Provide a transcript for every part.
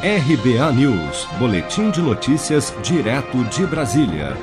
RBA News, Boletim de Notícias, direto de Brasília.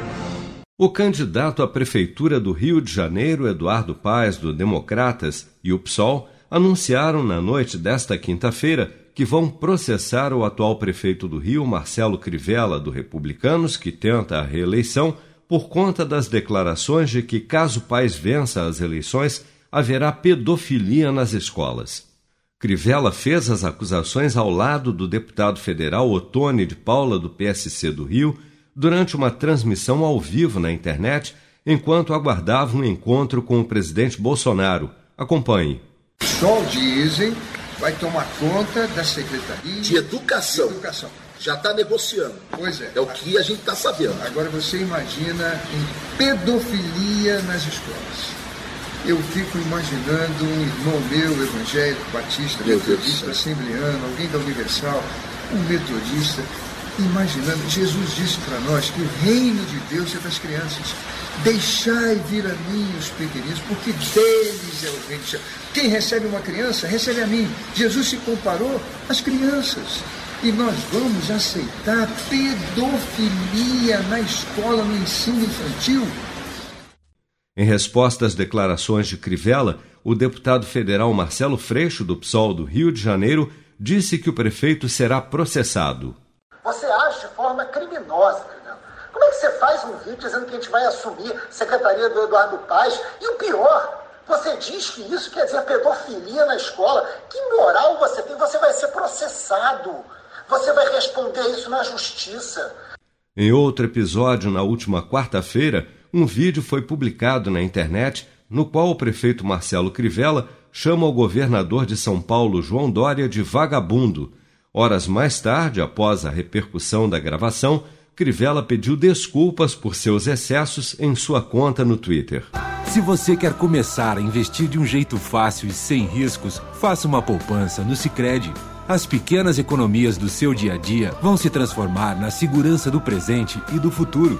O candidato à Prefeitura do Rio de Janeiro, Eduardo Paes, do Democratas, e o PSOL anunciaram na noite desta quinta-feira que vão processar o atual prefeito do Rio, Marcelo Crivella, do Republicanos, que tenta a reeleição, por conta das declarações de que, caso Paes vença as eleições, haverá pedofilia nas escolas. Crivella fez as acusações ao lado do deputado federal Otone de Paula, do PSC do Rio, durante uma transmissão ao vivo na internet, enquanto aguardava um encontro com o presidente Bolsonaro. Acompanhe. Só o diesel vai tomar conta da Secretaria de Educação. De educação. Já está negociando. Pois é. É o que a gente está sabendo. Agora você imagina em pedofilia nas escolas eu fico imaginando um irmão meu, evangélico, batista, meu metodista, assembleano, alguém da Universal, um metodista, imaginando. Jesus disse para nós que o reino de Deus é das crianças. Deixai vir a mim os pequeninos, porque deles é o reino de Deus. Quem recebe uma criança, recebe a mim. Jesus se comparou às crianças. E nós vamos aceitar pedofilia na escola, no ensino infantil. Em resposta às declarações de Crivella, o deputado federal Marcelo Freixo, do PSOL do Rio de Janeiro, disse que o prefeito será processado. Você age de forma criminosa, Crivella. Como é que você faz um vídeo dizendo que a gente vai assumir a secretaria do Eduardo Paz? E o pior, você diz que isso quer dizer pedofilia na escola. Que moral você tem? Você vai ser processado. Você vai responder isso na justiça. Em outro episódio, na última quarta-feira, um vídeo foi publicado na internet no qual o prefeito Marcelo Crivella chama o governador de São Paulo, João Dória, de vagabundo. Horas mais tarde, após a repercussão da gravação, Crivella pediu desculpas por seus excessos em sua conta no Twitter. Se você quer começar a investir de um jeito fácil e sem riscos, faça uma poupança no Sicredi. As pequenas economias do seu dia a dia vão se transformar na segurança do presente e do futuro.